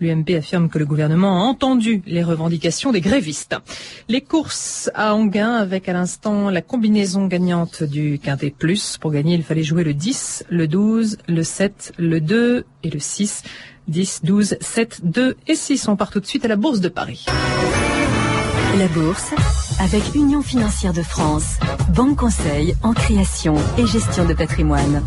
L'UMP affirme que le gouvernement a entendu les revendications des grévistes. Les courses à Anguin avec à l'instant la combinaison gagnante du Quintet Plus. Pour gagner, il fallait jouer le 10, le 12, le 7, le 2 et le 6. 10, 12, 7, 2 et 6. On part tout de suite à la Bourse de Paris. La Bourse avec Union Financière de France, banque conseil en création et gestion de patrimoine.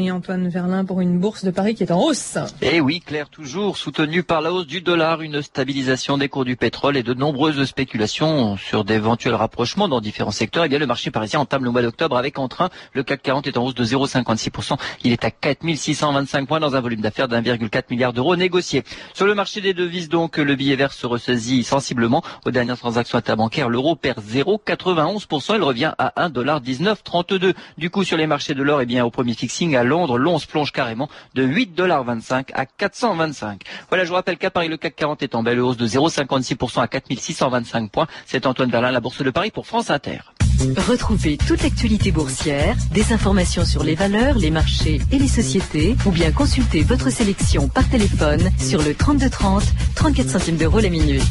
Et Antoine Verlin pour une bourse de Paris qui est en hausse. Et eh oui, Claire, toujours soutenue par la hausse du dollar, une stabilisation des cours du pétrole et de nombreuses spéculations sur d'éventuels rapprochements dans différents secteurs. Eh bien, le marché parisien entame le mois d'octobre avec en train. Le CAC 40 est en hausse de 0,56%. Il est à 4625 points dans un volume d'affaires d'1,4 milliard d'euros négociés. Sur le marché des devises, donc, le billet vert se ressaisit sensiblement. Aux dernières transactions interbancaires, l'euro perd 0,91%. Il revient à 1,1932. Du coup, sur les marchés de l'or, eh bien, au premier fixing, à Londres, l'once plonge carrément de 8,25$ à 425. Voilà, je vous rappelle qu'à Paris, le CAC 40 est en belle hausse de 0,56% à 4625 points. C'est Antoine Verlin, la Bourse de Paris pour France Inter. Retrouvez toute l'actualité boursière, des informations sur les valeurs, les marchés et les sociétés, ou bien consultez votre sélection par téléphone sur le 3230, 34 centimes d'euros la minute.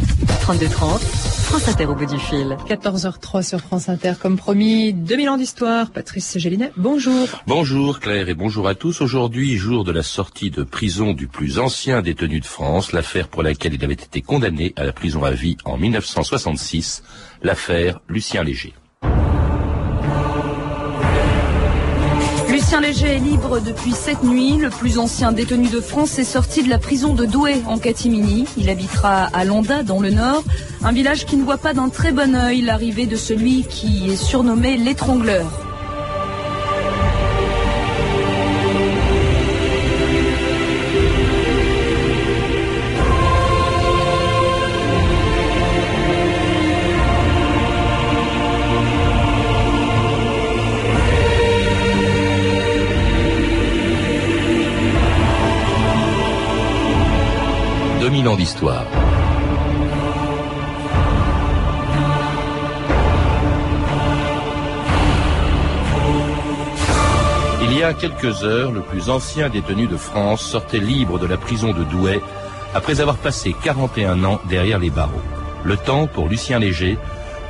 3230, France Inter au bout du fil. 14h03 sur France Inter, comme promis, 2000 ans d'histoire. Patrice Gélinet, bonjour. Bonjour Claire et bonjour à tous. Aujourd'hui, jour de la sortie de prison du plus ancien détenu de France, l'affaire pour laquelle il avait été condamné à la prison à vie en 1966, l'affaire Lucien Léger. Léger est libre depuis cette nuit. Le plus ancien détenu de France est sorti de la prison de Douai en catimini. Il habitera à Landa dans le nord, un village qui ne voit pas d'un très bon œil l'arrivée de celui qui est surnommé l'étrangleur. 2000 ans d'histoire. Il y a quelques heures, le plus ancien détenu de France sortait libre de la prison de Douai après avoir passé 41 ans derrière les barreaux. Le temps pour Lucien Léger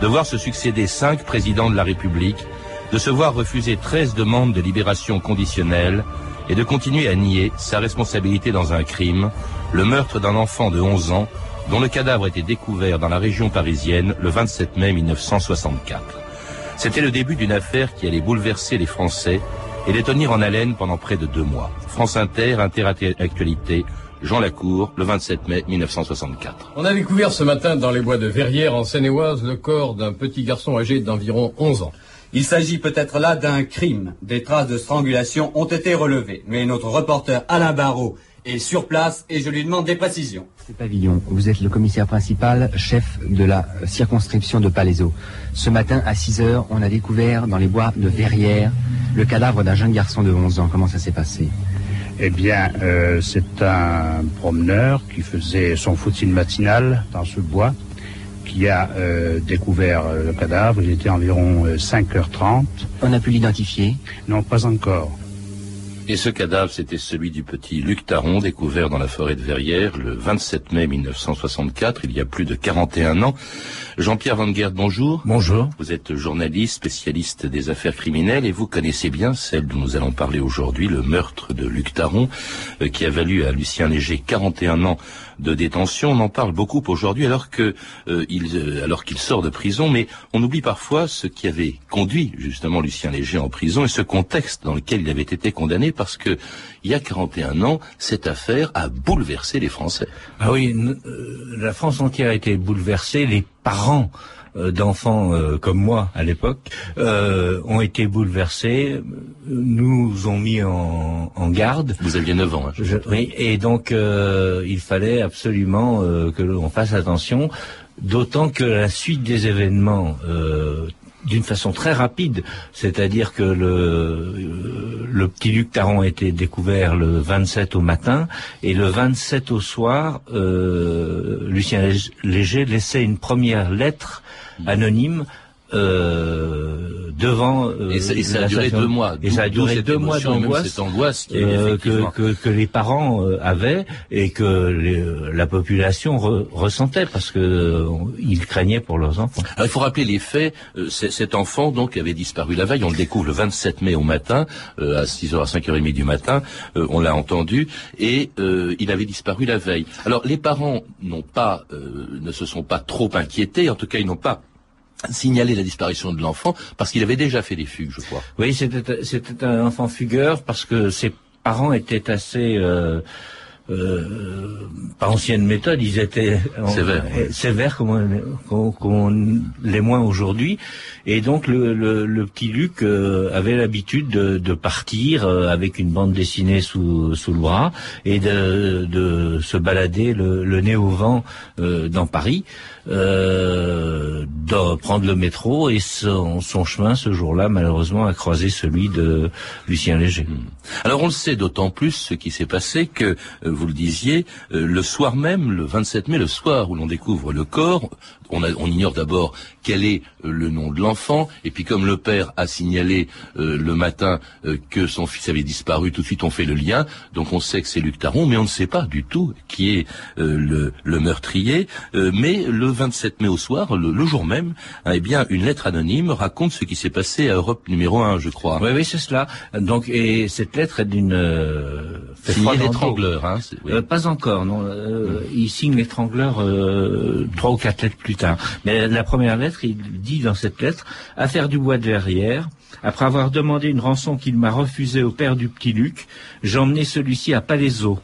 de voir se succéder cinq présidents de la République, de se voir refuser 13 demandes de libération conditionnelle et de continuer à nier sa responsabilité dans un crime, le meurtre d'un enfant de 11 ans dont le cadavre était découvert dans la région parisienne le 27 mai 1964. C'était le début d'une affaire qui allait bouleverser les Français et les tenir en haleine pendant près de deux mois. France Inter, Inter Actualité, Jean Lacour, le 27 mai 1964. On a découvert ce matin dans les bois de Verrières, en Seine-et-Oise, le corps d'un petit garçon âgé d'environ 11 ans. Il s'agit peut-être là d'un crime. Des traces de strangulation ont été relevées. Mais notre reporter Alain Barrault est sur place et je lui demande des précisions. Pavillon, vous êtes le commissaire principal, chef de la circonscription de Palaiseau. Ce matin, à 6 heures, on a découvert dans les bois de Verrières le cadavre d'un jeune garçon de 11 ans. Comment ça s'est passé? Eh bien, euh, c'est un promeneur qui faisait son footing matinal dans ce bois qui a euh, découvert euh, le cadavre. Il était environ 5h30. On a pu l'identifier? Non, pas encore. Et ce cadavre, c'était celui du petit Luc Taron, découvert dans la forêt de Verrières le 27 mai 1964, il y a plus de 41 ans. Jean-Pierre Van Gerd, bonjour. Bonjour. Vous êtes journaliste, spécialiste des affaires criminelles, et vous connaissez bien celle dont nous allons parler aujourd'hui, le meurtre de Luc Taron, euh, qui a valu à Lucien Léger 41 ans de détention. On en parle beaucoup aujourd'hui alors que euh, euh, alors qu'il sort de prison, mais on oublie parfois ce qui avait conduit justement Lucien Léger en prison et ce contexte dans lequel il avait été condamné parce que il y a 41 ans, cette affaire a bouleversé les Français. Ah oui, euh, la France entière a été bouleversée, les parents d'enfants euh, comme moi à l'époque euh, ont été bouleversés, nous ont mis en, en garde. Vous aviez 9 ans. Hein, je, oui, et donc il fallait absolument que l'on fasse attention, d'autant que la suite des événements d'une façon très rapide, c'est-à-dire que le, le petit Luc Taron a été découvert le 27 au matin et le 27 au soir, euh, Lucien Léger laissait une première lettre anonyme euh, devant. Euh, et, ça, et ça a duré deux mois. Et ça a duré deux mois d'angoisse. Cette angoisse qui euh, que, que, que, les parents euh, avaient et que les, la population re, ressentait parce que euh, ils craignaient pour leurs enfants. Alors, il faut rappeler les faits. cet enfant donc avait disparu la veille. On le découvre le 27 mai au matin, à 6h à 5h30 du matin. on l'a entendu et il avait disparu la veille. Alors les parents n'ont pas, ne se sont pas trop inquiétés. En tout cas, ils n'ont pas signaler la disparition de l'enfant parce qu'il avait déjà fait des fugues, je crois. Oui, c'était c'était un enfant fugueur parce que ses parents étaient assez euh, euh, par ancienne méthode, ils étaient sévères, sévères comme on, les moins aujourd'hui. Et donc le, le, le petit Luc euh, avait l'habitude de, de, partir euh, avec une bande dessinée sous, sous le bras et de, de se balader le, le, nez au vent euh, dans Paris, de prendre le métro et son, son chemin ce jour-là malheureusement a croisé celui de Lucien Léger. Hmm. Alors on le sait d'autant plus ce qui s'est passé que vous le disiez, le soir même, le 27 mai, le soir où l'on découvre le corps, on, on ignore d'abord quel est le nom de l'enfant et puis comme le père a signalé euh, le matin euh, que son fils avait disparu, tout de suite on fait le lien. Donc on sait que c'est Luc Taron, mais on ne sait pas du tout qui est euh, le, meurtrier. mais le 27 mai au soir, le, jour même, hein, eh bien une lettre anonyme raconte ce qui s'est passé à Europe numéro 1, je crois. Oui, oui, c'est cela. Donc et cette lettre est d'une signée l'étrangleur. Hein, pas encore, non. Il signe l'étrangleur trois ou quatre lettres plus Mais la première lettre, il dit dans cette lettre Affaire du bois de Verrières. Après avoir demandé une rançon qu'il m'a refusée au père du petit Luc, j'ai emmené celui-ci à Palaiseau.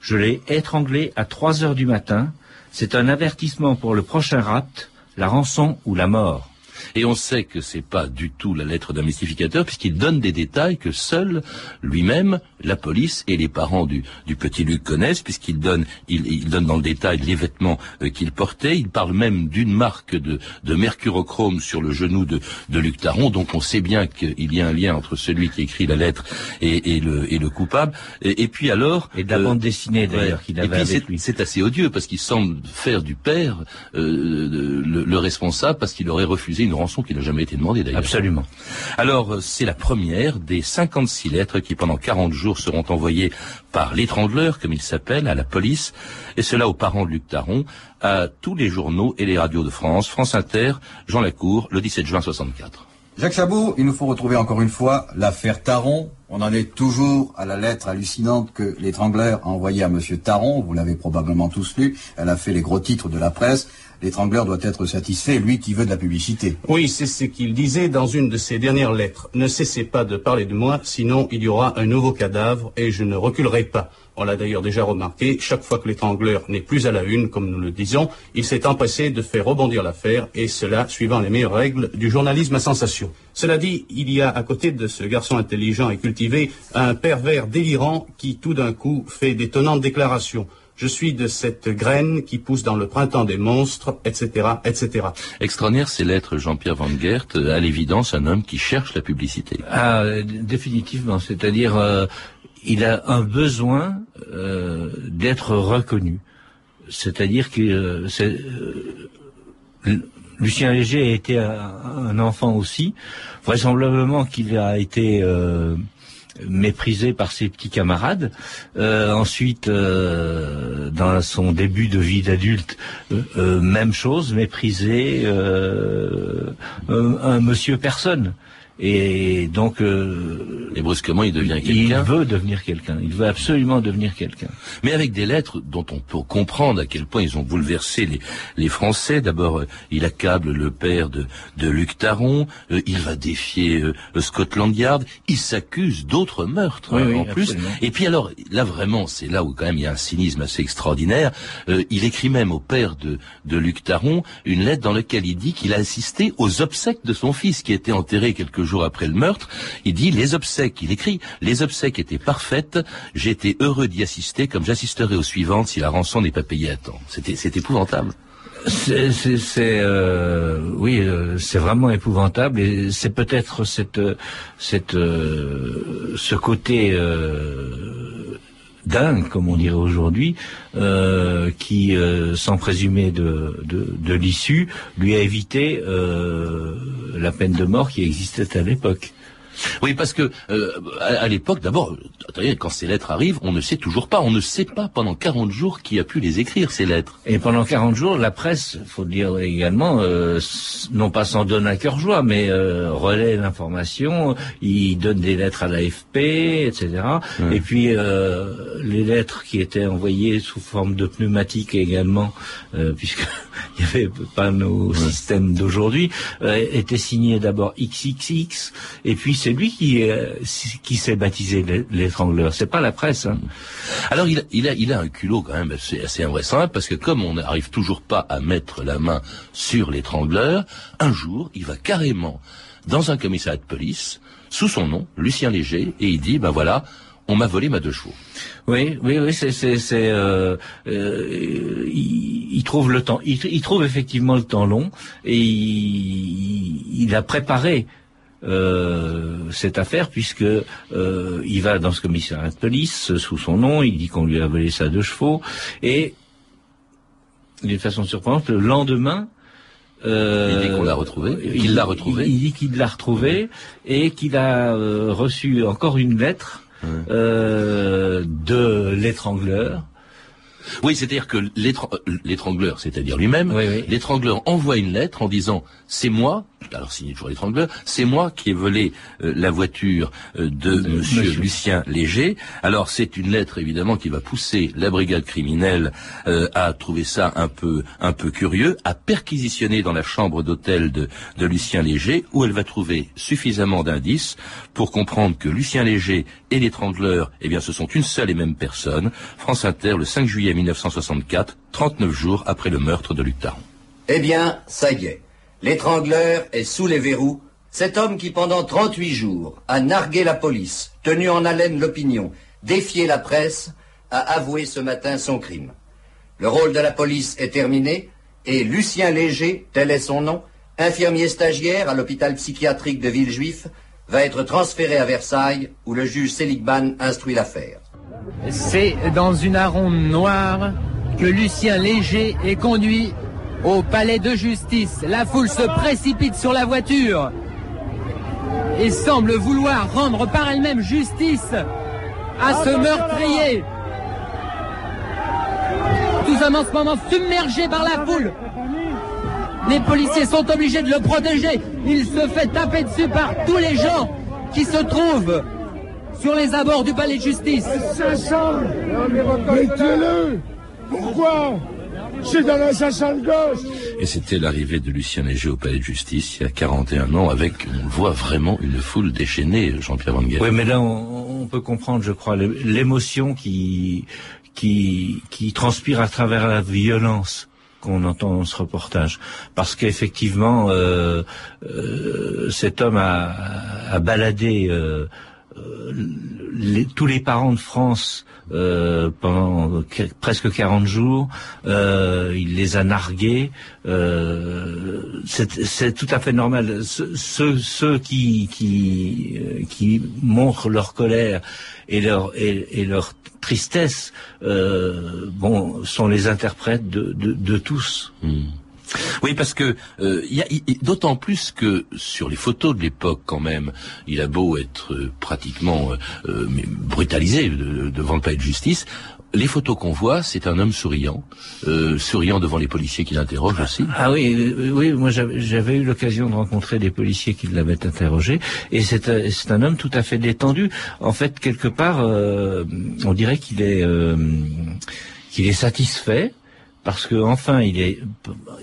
Je l'ai étranglé à trois heures du matin. C'est un avertissement pour le prochain rapt, la rançon ou la mort. Et on sait que c'est pas du tout la lettre d'un mystificateur puisqu'il donne des détails que seul lui-même, la police et les parents du, du petit Luc connaissent puisqu'il donne, il, il, donne dans le détail les vêtements euh, qu'il portait. Il parle même d'une marque de, de mercurochrome sur le genou de, de Luc Taron. Donc on sait bien qu'il y a un lien entre celui qui écrit la lettre et, et, le, et le coupable. Et, puis alors... Et de la bande euh, dessinée d'ailleurs qu'il avait avec lui. C'est assez odieux parce qu'il semble faire du père euh, le, le responsable parce qu'il aurait refusé une rançon qui n'a jamais été demandée d'ailleurs. Absolument. Alors, euh, c'est la première des 56 lettres qui pendant 40 jours seront envoyées par l'étrangleur, comme il s'appelle, à la police, et cela aux parents de Luc Taron, à tous les journaux et les radios de France, France Inter, Jean Lacour, le 17 juin 64. Jacques Chabot, il nous faut retrouver encore une fois l'affaire Taron. On en est toujours à la lettre hallucinante que l'étrangleur a envoyée à M. Taron. Vous l'avez probablement tous lu. Elle a fait les gros titres de la presse l'étrangleur doit être satisfait, lui qui veut de la publicité. Oui, c'est ce qu'il disait dans une de ses dernières lettres. Ne cessez pas de parler de moi, sinon il y aura un nouveau cadavre et je ne reculerai pas. On l'a d'ailleurs déjà remarqué, chaque fois que l'étrangleur n'est plus à la une, comme nous le disons, il s'est empressé de faire rebondir l'affaire, et cela suivant les meilleures règles du journalisme à sensation. Cela dit, il y a à côté de ce garçon intelligent et cultivé un pervers délirant qui tout d'un coup fait d'étonnantes déclarations. Je suis de cette graine qui pousse dans le printemps des monstres, etc., etc. Extraordinaire ces lettres, Jean-Pierre Van Gert, à l'évidence un homme qui cherche la publicité. Ah, définitivement, c'est-à-dire euh, il a un besoin euh, d'être reconnu. C'est-à-dire que euh, Lucien Léger a été un, un enfant aussi, vraisemblablement qu'il a été méprisé par ses petits camarades. Euh, ensuite, euh, dans son début de vie d'adulte, euh, même chose, méprisé, un monsieur personne. Et donc, euh, et brusquement, il devient quelqu'un. Il veut devenir quelqu'un. Il veut absolument devenir quelqu'un. Mais avec des lettres dont on peut comprendre à quel point ils ont bouleversé les, les Français. D'abord, euh, il accable le père de, de Luc Taron. Euh, il va défier le Scotland Yard. Il s'accuse d'autres meurtres en plus. Et puis alors, là vraiment, c'est là où quand même il y a un cynisme assez extraordinaire. il écrit même au père de, de Luc Taron une lettre dans laquelle il dit qu'il a assisté aux obsèques de son fils qui était enterré quelques jours jours après le meurtre, il dit les obsèques, il écrit, les obsèques étaient parfaites, j'étais heureux d'y assister comme j'assisterai aux suivantes si la rançon n'est pas payée à temps. C'est épouvantable. C'est, euh, oui, euh, c'est vraiment épouvantable et c'est peut-être cette, cette, euh, ce côté dingue, comme on dirait aujourd'hui, euh, qui, euh, sans présumer de, de, l'issue, lui a évité euh, la peine de mort qui existait à l'époque. Oui, parce que euh, à, à l'époque, d'abord, attendez, quand ces lettres arrivent, on ne sait toujours pas. On ne sait pas pendant 40 jours qui a pu les écrire, ces lettres. Et pendant 40 jours, la presse, faut dire également, euh, non pas s'en donne à cœur joie, mais euh, relaie l'information, il donne des lettres à l'AFP, etc. Ouais. Et puis euh, les lettres qui étaient envoyées sous forme de pneumatiques également, euh, puisque il n'y avait pas nos systèmes d'aujourd'hui, euh, étaient signées d'abord XXX, et puis c'est lui qui, euh, qui s'est baptisé l'é- l'étrangleur. C'est pas la presse. Hein. Alors il a, il a, il a un culot quand même assez, assez invraisemblable parce que comme on n'arrive toujours pas à mettre la main sur l'étrangleur, un jour il va carrément dans un commissariat de police sous son nom, Lucien Léger, et il dit ben voilà, on m'a volé ma deux chevaux. Oui, oui, oui, c'est, c'est, c'est, euh, euh, il, il trouve le temps, il, il trouve effectivement le temps long et il, il a préparé euh, cette affaire puisque euh, il va dans ce commissariat de police sous son nom, il dit qu'on lui a volé sa deux chevaux et d'une façon surprenante, le lendemain. euh, Il dit qu'on l'a retrouvé, qu'il il- l'a retrouvé. Il, il dit qu'il l'a retrouvé et qu'il a euh, reçu encore une lettre euh, de l'étrangleur. Oui, c'est-à-dire que l'étran- l'étrangleur, c'est-à-dire lui-même, l'étrangleur envoie une lettre en disant c'est moi, alors signé toujours l'étrangleur, c'est moi qui ai volé euh, la voiture euh, de Monsieur, monsieur. Lucien Léger. Alors c'est une lettre évidemment qui va pousser la brigade criminelle euh, à trouver ça un peu un peu curieux, à perquisitionner dans la chambre d'hôtel de, de Lucien Léger, où elle va trouver suffisamment d'indices pour comprendre que Lucien Léger et l'étrangleur, eh bien, ce sont une seule et même personne. France Inter, le 5 juillet 1964, 39 jours après le meurtre de Luc Taron. Eh bien, ça y est. L'étrangleur est sous les verrous. Cet homme qui, pendant 38 jours, a nargué la police, tenu en haleine l'opinion, défié la presse, a avoué ce matin son crime. Le rôle de la police est terminé et Lucien Léger, tel est son nom, infirmier stagiaire à l'hôpital psychiatrique de Villejuif, va être transféré à Versailles où le juge Seligman instruit l'affaire. C'est dans une aronde noire que Lucien Léger est conduit au palais de justice. La foule se précipite sur la voiture et semble vouloir rendre par elle-même justice à ce meurtrier. Tout un en ce moment submergé par la foule. Les policiers sont obligés de le protéger. Il se fait taper dessus par tous les gens qui se trouvent sur les abords du palais de justice. Mais tuez-le Pourquoi? C'est dans l'assassin de gosse Et c'était l'arrivée de Lucien Léger au palais de justice il y a 41 ans avec, on le voit vraiment, une foule déchaînée, Jean-Pierre Van Guerre. Oui, mais là, on, on peut comprendre, je crois, l'é- l'émotion qui, qui, qui transpire à travers la violence qu'on entend dans ce reportage. Parce qu'effectivement, euh, euh, cet homme a, a baladé euh, les- tous les parents de France euh, pendant que- presque 40 jours. Euh, il les a nargués. Euh, c'est tout à fait normal. Ce- Ceux, qui, qui, euh, qui montrent leur colère et leur, et, leur tristesse, euh, bon, sont les interprètes de, de, de tous. Oui, parce que euh, y a- il- d'autant plus que sur les photos de l'époque, quand même, il a beau être euh, pratiquement euh, euh, brutalisé de- devant le palais de justice. Les photos qu'on voit, c'est un homme souriant, euh, souriant devant les policiers qui l'interrogent aussi. Ah oui, euh, oui, moi j'avais j'avais eu l'occasion de rencontrer des policiers qui l'avaient interrogé, et c'est un- c'est un homme tout à fait détendu. En fait, quelque part, on dirait qu'il est qu'il est satisfait parce que enfin il est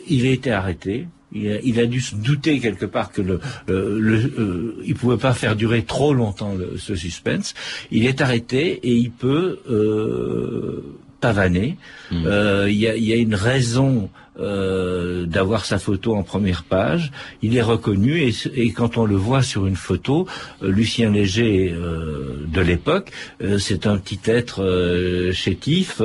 il a été arrêté. Il a, il a dû se douter quelque part que le, euh, le euh, il pouvait pas faire durer trop longtemps le- ce suspense. Il est arrêté et il peut euh, pavaner. Euh, Il y, a, il y a une raison euh, d'avoir sa photo en première page. Il est reconnu et, et quand on le voit sur une photo, euh, Lucien Léger euh, de l'époque, euh, c'est un petit être chétif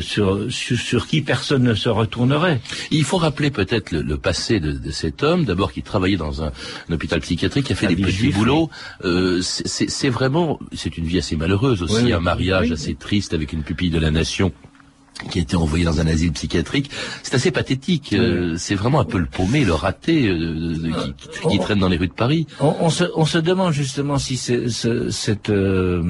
sur, sur, sur qui personne ne se retournerait. Il faut rappeler peut-être le, le passé de, de cet homme, d'abord qui travaillait dans un, un hôpital psychiatrique, qui a fait des petits boulots. Euh, c'est- vraiment, c'est une vie assez malheureuse aussi, Oui, un mariage Oui. assez triste avec une pupille de la nation qui a été envoyée dans un asile psychiatrique. C'est assez pathétique. euh, c'est vraiment un peu le paumé, le raté euh, qui, qui- qui traîne dans les rues de Paris. On, on se, on se demande justement si c'est- ce- cette, euh,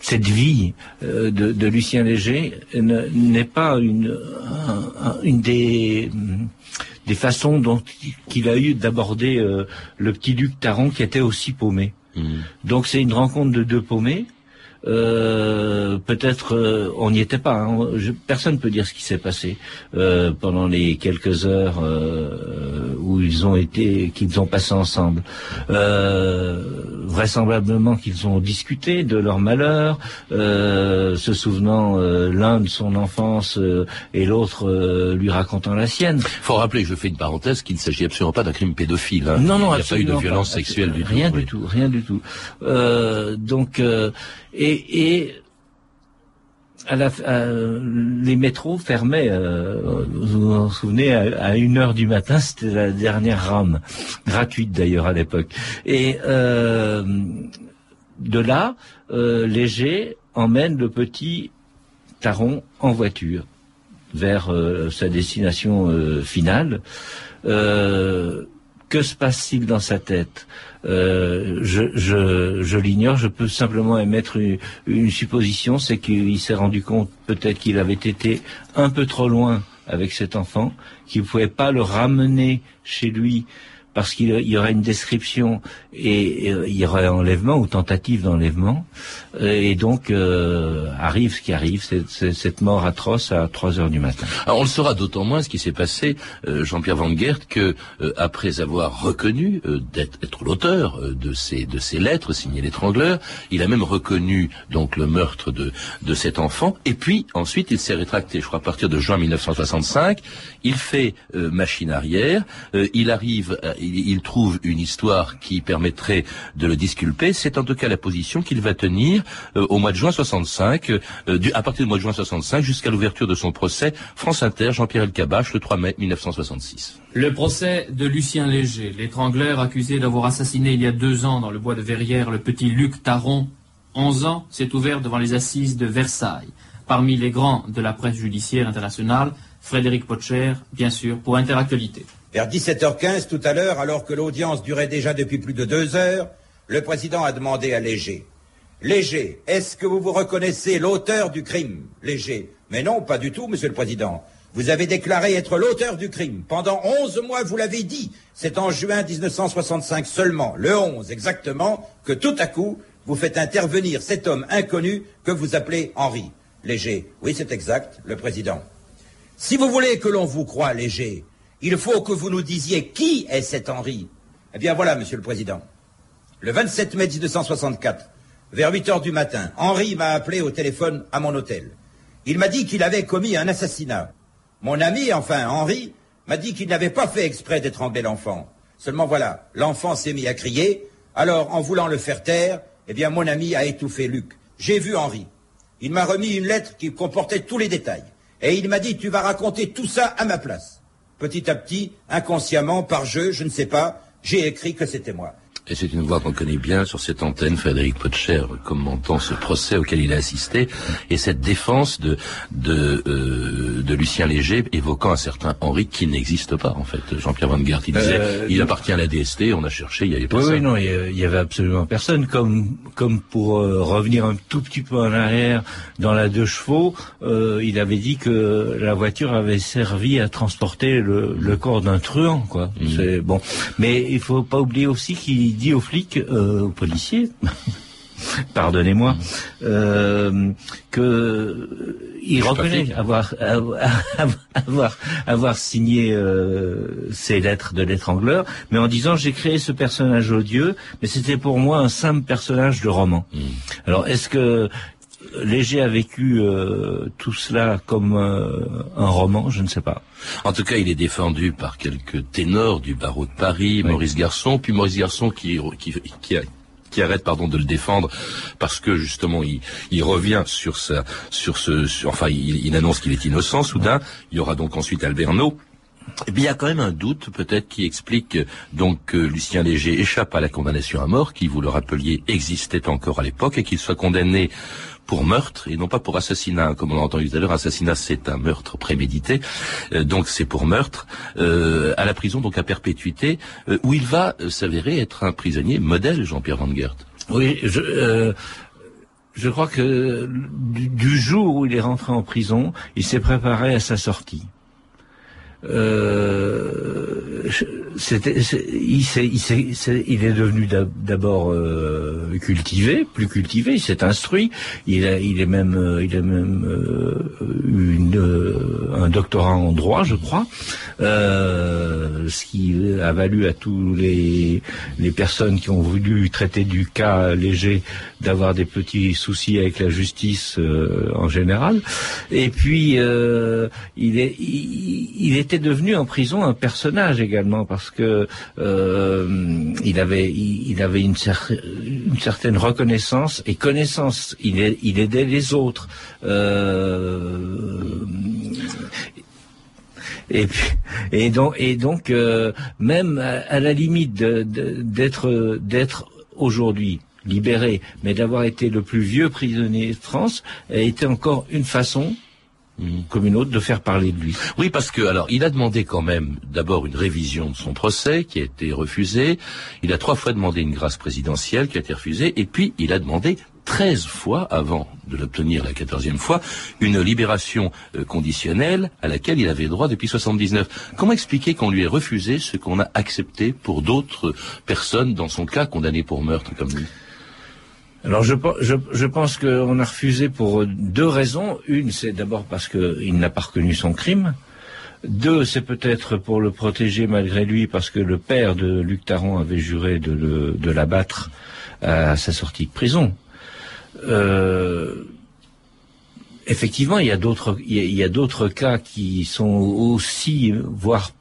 cette vie euh, de, de Lucien Léger ne- n'est pas une, un- un- une des, des façons dont qu'il a eu d'aborder euh, le petit Luc Taron qui était aussi paumé. Donc c'est une rencontre de deux paumés. Euh, peut-être euh, on n'y était pas. hein. Je- personne ne peut dire ce qui s'est passé euh, pendant les quelques heures euh, où ils ont été, qu'ils ont passé ensemble. Euh, vraisemblablement qu'ils ont discuté de leur malheur, euh, se souvenant euh, l'un de son enfance euh, et l'autre euh, lui racontant la sienne. faut rappeler, je fais une parenthèse, qu'il ne s'agit absolument pas d'un crime pédophile. hein. Non, non, Il n'y a pas eu de violence pas. sexuelle du tout. Rien Oui. du tout, rien du tout. Euh, donc, euh, et, les métros fermaient, euh, vous vous en souvenez, à, une heure du matin, c'était la dernière rame, gratuite d'ailleurs à l'époque. Et euh, de là, euh, Léger emmène le petit Taron en voiture vers euh, sa destination finale. Que se passe-t-il dans sa tête? Euh, Je, je, je l'ignore. Je peux simplement émettre une, une supposition, c'est qu'il s'est rendu compte peut-être qu'il avait été un peu trop loin avec cet enfant, qu'il ne pouvait pas le ramener chez lui parce qu'il y aurait une description et, euh, il y aurait enlèvement ou tentative d'enlèvement. Euh, Et donc euh, arrive ce qui arrive, c'est c'est cette mort atroce à 3 heures du matin. Alors, on le saura d'autant moins ce qui s'est passé, euh, Jean-Pierre Van Gert, que euh, après avoir reconnu euh, d'être être l'auteur euh, de ces de ces lettres signées l'étrangleur, il a même reconnu donc le meurtre de de cet enfant. Et puis ensuite, il s'est rétracté. Je crois à partir de juin 1965, il fait machine arrière. Il arrive, il, il trouve une histoire qui permettrait de le disculper. C'est en tout cas la position qu'il va tenir euh, au mois de juin 65, euh, à partir du mois de juin 65 jusqu'à l'ouverture de son procès. France Inter, Jean-Pierre Elkabach, le 3 mai 1966. Le procès de Lucien Léger, l'étrangleur accusé d'avoir assassiné il y a deux ans dans le bois de Verrières le petit Luc Taron, 11 ans, s'est ouvert devant les assises de Versailles. Parmi les grands de la presse judiciaire internationale, Frédéric Potcher, bien sûr, pour Interactualité. Vers 17h15 tout à l'heure, alors que l'audience durait déjà depuis plus de deux heures, le président a demandé à Léger. Léger, est-ce que vous vous reconnaissez l'auteur du crime? Léger. Mais non, pas du tout, monsieur le président. Vous avez déclaré être l'auteur du crime. Pendant 11 mois, vous l'avez dit. C'est en juin 1965 seulement, le 11 exactement, que tout à coup, vous faites intervenir cet homme inconnu que vous appelez Henri. Léger. Oui, c'est exact, le président. Si vous voulez que l'on vous croie léger, il faut que vous nous disiez qui est cet Henri. Eh bien voilà, Monsieur le Président. Le 27 mai 1964, vers 8 heures du matin, Henri m'a appelé au téléphone à mon hôtel. Il m'a dit qu'il avait commis un assassinat. Mon ami, enfin Henri, m'a dit qu'il n'avait pas fait exprès d'étrangler l'enfant. Seulement voilà, l'enfant s'est mis à crier. Alors, en voulant le faire taire, eh bien mon ami a étouffé Luc. J'ai vu Henri. Il m'a remis une lettre qui comportait tous les détails. Et il m'a dit, tu vas raconter tout ça à ma place. Petit à petit, inconsciemment, par jeu, je ne sais pas, j'ai écrit que c'était moi. Et c'est une voix qu'on connaît bien sur cette antenne, Frédéric Potcher, commentant ce procès auquel il a assisté, et cette défense de de, euh, de Lucien Léger évoquant un certain Henri qui n'existe pas, en fait. Jean-Pierre Van Gert, il disait, Euh, il appartient à la DST, on a cherché, il n'y avait Oui, personne. oui, non, il y y avait absolument personne. Comme, comme pour euh, revenir un tout petit peu en arrière dans la deux chevaux, euh, il avait dit que la voiture avait servi à transporter le, le corps d'un truand, quoi. C'est bon, mais il faut pas oublier aussi qu'il dit aux flics, euh, aux policiers. Pardonnez-moi, euh, que il reconnaît avoir avoir avoir, avoir signé euh, ces lettres de l'étrangleur, mais en disant j'ai créé ce personnage odieux, mais c'était pour moi un simple personnage de roman. Alors est-ce que Léger a vécu euh, tout cela comme euh, un roman, je ne sais pas. En tout cas, il est défendu par quelques ténors du barreau de Paris, Maurice Garçon, puis Maurice Garçon qui, qui, qui, a, qui arrête pardon de le défendre parce que justement il, il revient sur sa sur ce sur, enfin il, il annonce qu'il est innocent soudain. Il y aura donc ensuite Alberno et puis il y a quand même un doute peut-être qui explique donc que Lucien Léger échappe à la condamnation à mort qui vous le rappeliez existait encore à l'époque et qu'il soit condamné pour meurtre et non pas pour assassinat. Comme on l'a entendu tout à l'heure, assassinat c'est un meurtre prémédité, euh, donc c'est pour meurtre, euh, à la prison donc à perpétuité, euh, où il va s'avérer être un prisonnier modèle, Jean-Pierre Van Gert. Oui, je, je crois que du, jour où il est rentré en prison, il s'est préparé à sa sortie. Euh, il, est devenu d'abord euh, cultivé, plus cultivé, il s'est instruit, il, a, il est même, euh, il a même euh, eu une, un doctorat en droit, je crois, ce qui a valu à tous les, les personnes qui ont voulu traiter du cas léger d'avoir des petits soucis avec la justice en général. Et puis, il, est, il, il était devenu en prison un personnage également parce que euh, il avait une, cer une, certaine reconnaissance et connaissance. Il, aidait les autres. Euh, et, donc, et donc euh, même à, la limite d'être d'être aujourd'hui libéré, mais d'avoir été le plus vieux prisonnier de France, été encore une façon comme une autre de faire parler de lui. Oui, parce que alors il a demandé quand même d'abord une révision de son procès qui a été refusée. Il a trois fois demandé une grâce présidentielle qui a été refusée, et puis il a demandé 13 fois avant de l'obtenir la quatorzième fois, une libération euh, conditionnelle à laquelle il avait droit depuis 79. Comment expliquer qu'on lui ait refusé ce qu'on a accepté pour d'autres personnes dans son cas condamnées pour meurtre comme lui? Alors je, pense qu'on a refusé pour deux raisons. Une, c'est d'abord parce qu'il n'a pas reconnu son crime. Deux, c'est peut-être pour le protéger malgré lui, parce que le père de Luc Taron avait juré de l'abattre à sa sortie de prison. Euh, effectivement, il y a d'autres cas qui sont aussi, voire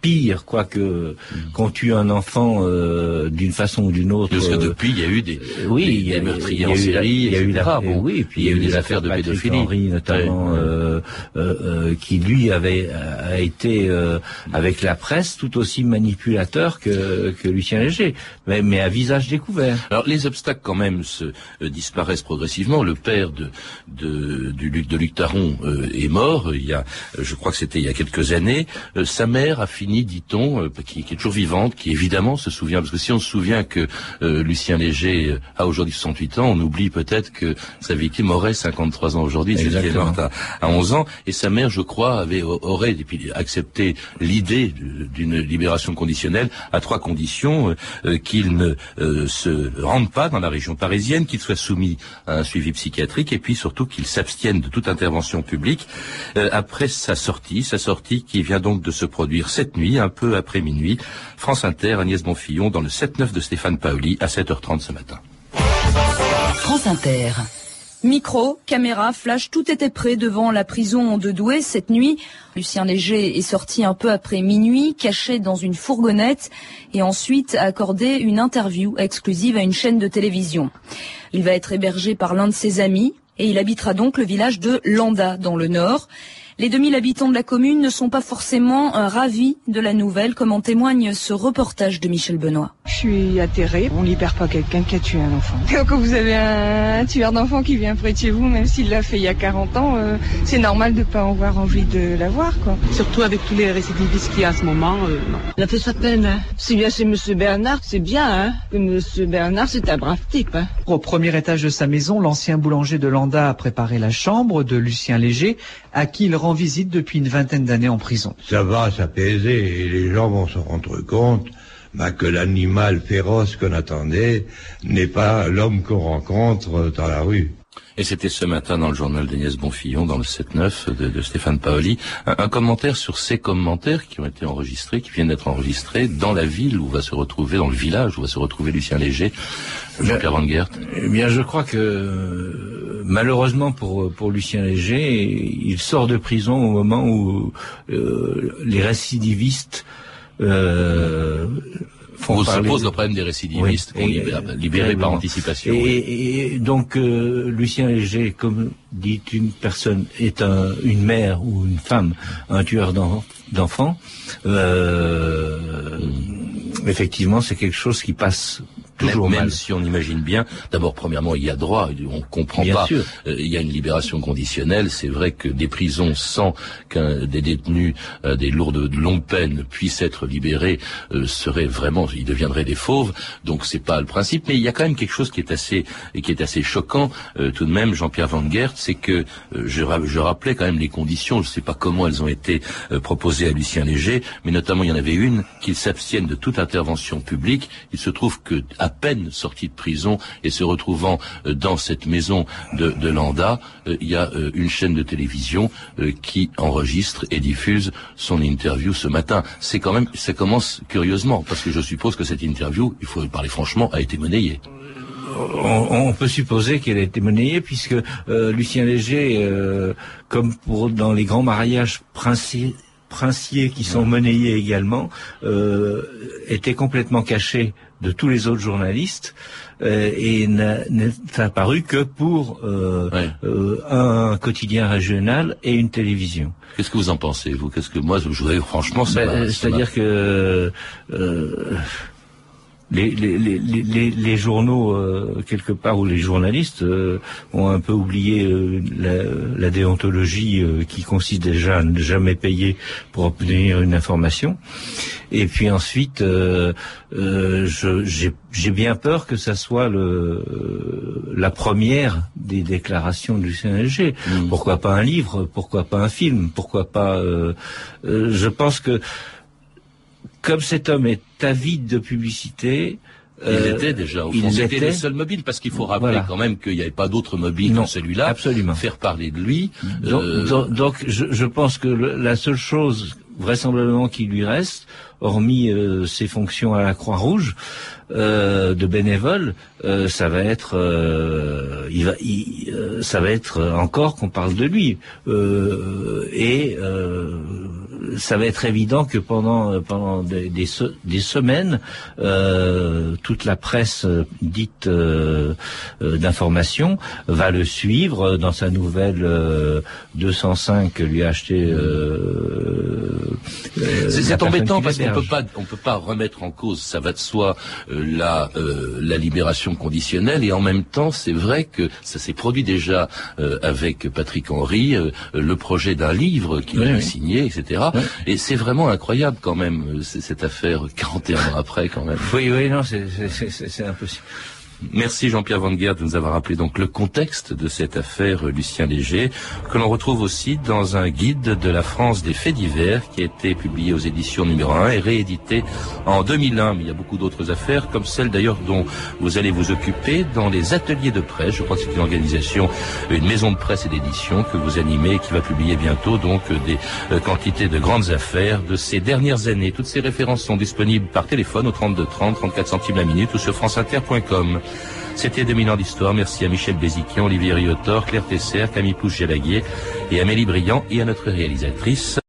pire, quoique qu'on tue un enfant euh, d'une façon ou d'une autre. Parce que depuis, il y a eu des, euh, oui, il y a, des meurtriers en série, il y a eu la, bon. oui, puis il y a eu des affaires de pédophilie, Henry, notamment, ouais. Euh, euh, qui lui avait a été euh, avec la presse tout aussi manipulateur que, que Lucien Léger, mais, mais à visage découvert. Alors les obstacles quand même se euh, disparaissent progressivement. Le père de de, du, de Luc Taron euh, est mort. Il y a, je crois que c'était il y a quelques années. sa mère a fini, dit-on, qui, qui, est toujours vivante, qui évidemment se souvient, parce que si on se souvient que euh, Lucien Léger a aujourd'hui 68 ans, on oublie peut-être que sa victime aurait 53 ans aujourd'hui, qui est morte à, à, 11 et sa mère, je crois, avait aurait accepté l'idée d'une libération conditionnelle à trois conditions euh, qu'il ne euh, se rende pas dans la région parisienne, qu'il soit soumis à un suivi psychiatrique, et puis surtout qu'il s'abstienne de toute intervention publique après sa sortie, sa sortie qui vient donc de se produire cette nuit, un peu après minuit. France Inter, Agnès Bonfillon, dans le 7-9 de Stéphane Paoli, à 7h30 ce matin. France Inter. Micro, caméra, flash, tout était prêt devant la prison de Douai cette nuit. Lucien Léger est sorti un peu après minuit, caché dans une fourgonnette et ensuite accordé une interview exclusive à une chaîne de télévision. Il va être hébergé par l'un de ses amis et il habitera donc le village de Landa dans le nord. Les 2000 habitants de la commune ne sont pas forcément euh, ravis de la nouvelle, comme en témoigne ce reportage de Michel Benoît. Je suis atterrée. On libère pas quelqu'un qui a tué un enfant. Quand vous avez un tueur d'enfant qui vient près de chez vous, même s'il l'a fait il y a 40 ans, euh, c'est normal de pas avoir envie de l'avoir, quoi. Surtout avec tous les récidivistes qu'il y a à ce moment, euh, non. Il a fait sa peine. Hein. Si bien c'est Monsieur Bernard, c'est bien, hein. Que Monsieur Bernard, c'est un brave type, hein. Au premier étage de sa maison, l'ancien boulanger de Landa a préparé la chambre de Lucien Léger, à qui il rend visite depuis une vingtaine d'années en prison. Ça va s'apaiser et les gens vont se rendre compte bah, que l'animal féroce qu'on attendait n'est pas l'homme qu'on rencontre dans la rue. Et c'était ce matin dans le journal d'Agnès Bonfillon, dans le 7-9 de, de, Stéphane Paoli, un, un, commentaire sur ces commentaires qui ont été enregistrés, qui viennent d'être enregistrés dans la ville où va se retrouver, dans le village où va se retrouver Lucien Léger, Jean-Pierre Van Gert. Eh bien, je crois que malheureusement pour pour Lucien Léger, il sort de prison au moment où euh, les récidivistes euh, on se pose le problème des récidivistes oui, libérés, libérés par anticipation. Et, oui. et donc euh, Lucien Léger, comme dit une personne, est un, une mère ou une femme, un tueur d'enfants. Euh, effectivement, c'est quelque chose qui passe toujours même, mal. si on imagine bien, d'abord premièrement il y a droit, on comprend bien pas. Sûr. Euh, il y a une libération conditionnelle. C'est vrai que des prisons sans qu'un des détenus euh, des lourdes longues peines puissent être libérés euh, serait vraiment, ils deviendraient des fauves. Donc c'est pas le principe, mais il y a quand même quelque chose qui est assez qui est assez choquant euh, tout de même, Jean-Pierre Van Gert, c'est que euh, je, je, rappelais quand même les conditions. Je sais pas comment elles ont été euh, proposées à Lucien Léger, mais notamment il y en avait une qu'il s'abstienne de toute intervention publique. Il se trouve que à peine sorti de prison et se retrouvant euh, dans cette maison de, Landa, euh, il y a euh, une chaîne de télévision qui enregistre et diffuse son interview ce matin. C'est quand même, ça commence curieusement parce que je suppose que cette interview, il faut parler franchement, a été monnayée. On, peut supposer qu'elle a été monnayée puisque Lucien Léger, comme pour dans les grands mariages princiers, princiers qui sont monnayés également, euh, était complètement caché de tous les autres journalistes euh, et n'est apparu que pour euh, ouais. euh, un quotidien régional et une télévision. Qu'est-ce que vous en pensez, vous? Qu'est-ce que moi, je voudrais franchement, ben, c'est-à-dire que euh, les, les, les, les, journaux, euh, quelque part, ou les journalistes euh, ont un peu oublié euh, la, la, déontologie qui consiste déjà à ne jamais payer pour obtenir une information. Et puis ensuite, j'ai bien peur que ça soit le, la première des déclarations du CNG. Mmh. Pourquoi pas un livre? Pourquoi pas un film? Pourquoi pas Je pense que comme cet homme est avide de publicité, il euh, était déjà. Au fond, c'était le seul mobile parce qu'il faut rappeler voilà. quand même qu'il n'y avait pas d'autres mobiles que celui-là. Absolument. Faire parler de lui. Donc, euh... donc, donc je, je, pense que le, la seule chose vraisemblablement qui lui reste, hormis euh, ses fonctions à la Croix-Rouge euh, de bénévole, euh, ça va être, il va, il, ça va être encore qu'on parle de lui et ça va être évident que pendant pendant des, des, des semaines, toute la presse dite d'information va le suivre dans sa nouvelle 205 que lui a acheté c'est embêtant parce qu'on peut pas, on peut pas remettre en cause, ça va de soi, euh, la euh, la libération conditionnelle et en même temps, c'est vrai que ça s'est produit déjà euh, avec Patrick Henry, le projet d'un livre qu'il oui, a oui. signé, etc. Et c'est vraiment incroyable quand même cette affaire 41 ans après quand même. Oui, oui, non, c'est impossible. Merci Jean-Pierre Van Gerd de nous avoir rappelé donc le contexte de cette affaire Lucien Léger, que l'on retrouve aussi dans un guide de la France des faits divers qui a été publié aux éditions numéro 1 et réédité en 2001. Mais il y a beaucoup d'autres affaires, comme celle d'ailleurs dont vous allez vous occuper dans les ateliers de presse. Je crois que c'est une organisation, une maison de presse et d'édition que vous animez et qui va publier bientôt donc des euh, quantités de grandes affaires de ces dernières années. Toutes ces références sont disponibles par téléphone au 32 30, 34 centimes la minute ou sur franceinter.com. C'était 2000 ans d'histoire. Merci à Michel Béziquian, Olivier Riotor, Claire Tesser, Camille Pouche-Gélaguier et Amélie Briand et à notre réalisatrice